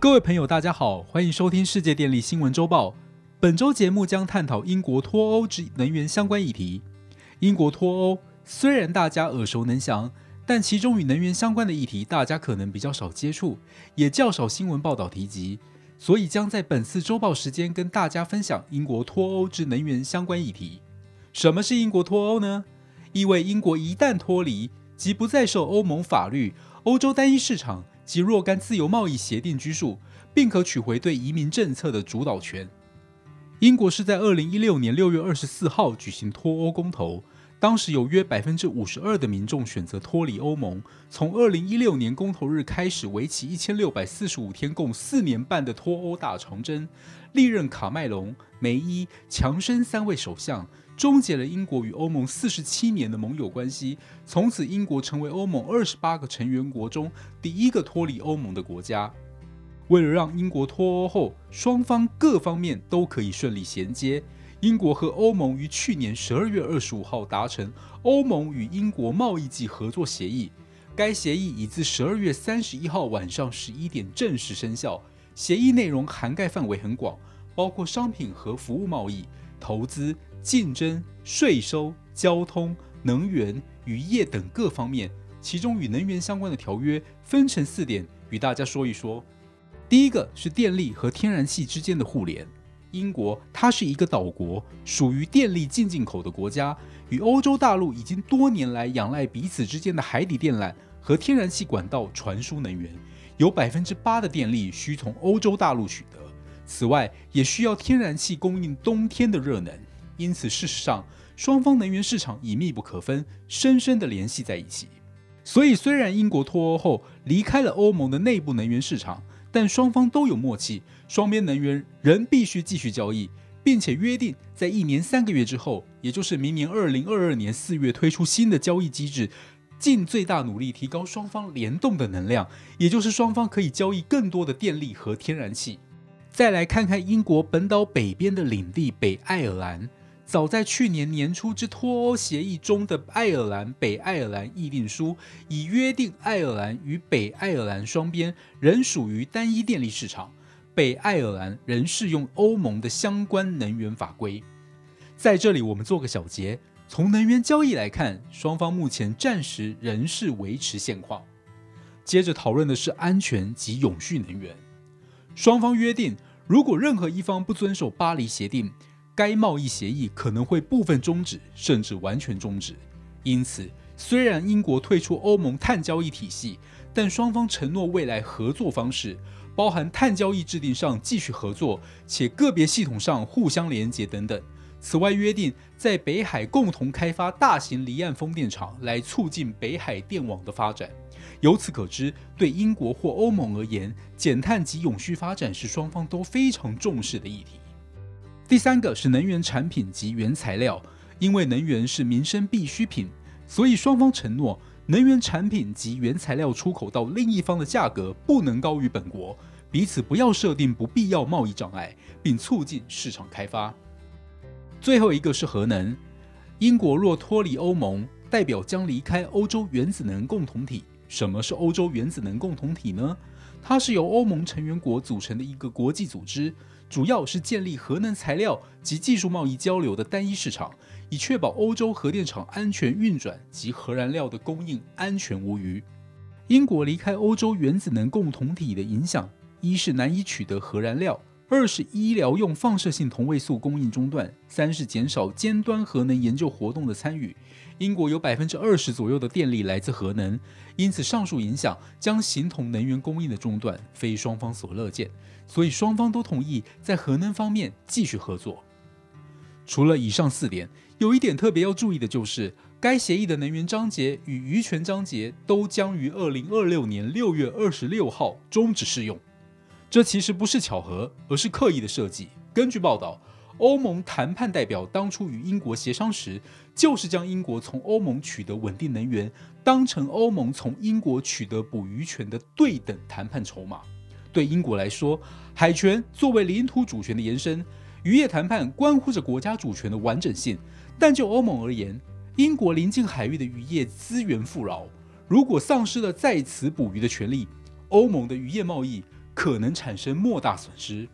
各位朋友，大家好，欢迎收听世界电力新闻周报。本周节目将探讨英国脱欧之能源相关议题。英国脱欧虽然大家耳熟能详，但其中与能源相关的议题，大家可能比较少接触，也较少新闻报道提及。所以将在本次周报时间跟大家分享英国脱欧之能源相关议题。什么是英国脱欧呢？意味英国一旦脱离，即不再受欧盟法律、欧洲单一市场。及若干自由贸易协定拘束，并可取回对移民政策的主导权。英国是在二零一六年六月二十四号举行脱欧公投，当时有约百分之五十二的民众选择脱离欧盟。从二零一六年公投日开始，为期一千六百四十五天，共四年半的脱欧大长征，历任卡麦隆、梅伊、强生三位首相。终结了英国与欧盟四十七年的盟友关系，从此英国成为欧盟二十八个成员国中第一个脱离欧盟的国家。为了让英国脱欧后双方各方面都可以顺利衔接，英国和欧盟于去年十二月二十五号达成欧盟与英国贸易暨合作协议。该协议已自十二月三十一号晚上十一点正式生效。协议内容涵盖范围很广，包括商品和服务贸易、投资。竞争、税收、交通、能源、渔业等各方面，其中与能源相关的条约分成四点，与大家说一说。第一个是电力和天然气之间的互联。英国它是一个岛国，属于电力进进口的国家，与欧洲大陆已经多年来仰赖彼此之间的海底电缆和天然气管道传输能源，有百分之八的电力需从欧洲大陆取得。此外，也需要天然气供应冬天的热能。因此，事实上，双方能源市场已密不可分，深深地联系在一起。所以，虽然英国脱欧后离开了欧盟的内部能源市场，但双方都有默契，双边能源仍必须继续交易，并且约定在一年三个月之后，也就是明年二零二二年四月推出新的交易机制，尽最大努力提高双方联动的能量，也就是双方可以交易更多的电力和天然气。再来看看英国本岛北边的领地北爱尔兰。早在去年年初之脱欧协议中的爱尔兰北爱尔兰议定书，已约定爱尔兰与北爱尔兰双边仍属于单一电力市场，北爱尔兰仍适用欧盟的相关能源法规。在这里，我们做个小结：从能源交易来看，双方目前暂时仍是维持现况。接着讨论的是安全及永续能源。双方约定，如果任何一方不遵守巴黎协定，该贸易协议可能会部分终止，甚至完全终止。因此，虽然英国退出欧盟碳交易体系，但双方承诺未来合作方式，包含碳交易制定上继续合作，且个别系统上互相连接等等。此外，约定在北海共同开发大型离岸风电场，来促进北海电网的发展。由此可知，对英国或欧盟而言，减碳及永续发展是双方都非常重视的议题。第三个是能源产品及原材料，因为能源是民生必需品，所以双方承诺能源产品及原材料出口到另一方的价格不能高于本国，彼此不要设定不必要贸易障碍，并促进市场开发。最后一个是核能，英国若脱离欧盟，代表将离开欧洲原子能共同体。什么是欧洲原子能共同体呢？它是由欧盟成员国组成的一个国际组织。主要是建立核能材料及技术贸易交流的单一市场，以确保欧洲核电厂安全运转及核燃料的供应安全无虞。英国离开欧洲原子能共同体的影响，一是难以取得核燃料。二是医疗用放射性同位素供应中断，三是减少尖端核能研究活动的参与。英国有百分之二十左右的电力来自核能，因此上述影响将形同能源供应的中断，非双方所乐见。所以双方都同意在核能方面继续合作。除了以上四点，有一点特别要注意的就是，该协议的能源章节与渔权章节都将于二零二六年六月二十六号终止适用。这其实不是巧合，而是刻意的设计。根据报道，欧盟谈判代表当初与英国协商时，就是将英国从欧盟取得稳定能源当成欧盟从英国取得捕鱼权的对等谈判筹码。对英国来说，海权作为领土主权的延伸，渔业谈判关乎着国家主权的完整性。但就欧盟而言，英国临近海域的渔业资源富饶，如果丧失了在此捕鱼的权利，欧盟的渔业贸易。可能产生莫大损失。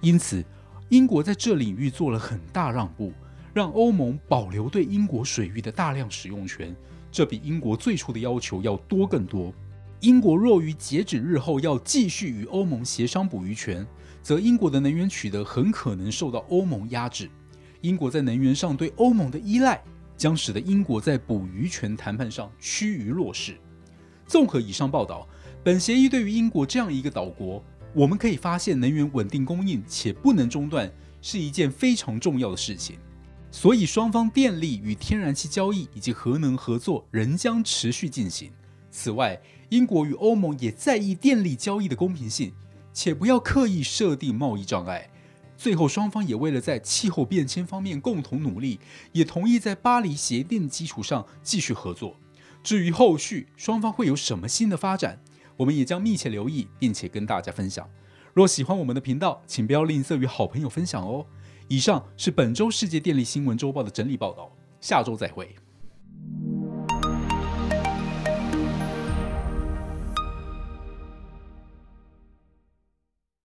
因此，英国在这领域做了很大让步，让欧盟保留对英国水域的大量使用权。这比英国最初的要求要多更多。英国若于截止日后要继续与欧盟协商捕鱼权，则英国的能源取得很可能受到欧盟压制。英国在能源上对欧盟的依赖，将使得英国在捕鱼权谈判上趋于弱势。综合以上报道，本协议对于英国这样一个岛国，我们可以发现，能源稳定供应且不能中断是一件非常重要的事情。所以，双方电力与天然气交易以及核能合作仍将持续进行。此外，英国与欧盟也在意电力交易的公平性，且不要刻意设定贸易障碍。最后，双方也为了在气候变迁方面共同努力，也同意在巴黎协定基础上继续合作。至于后续双方会有什么新的发展，我们也将密切留意，并且跟大家分享。若喜欢我们的频道，请不要吝啬与好朋友分享哦。以上是本周世界电力新闻周报的整理报道，下周再会。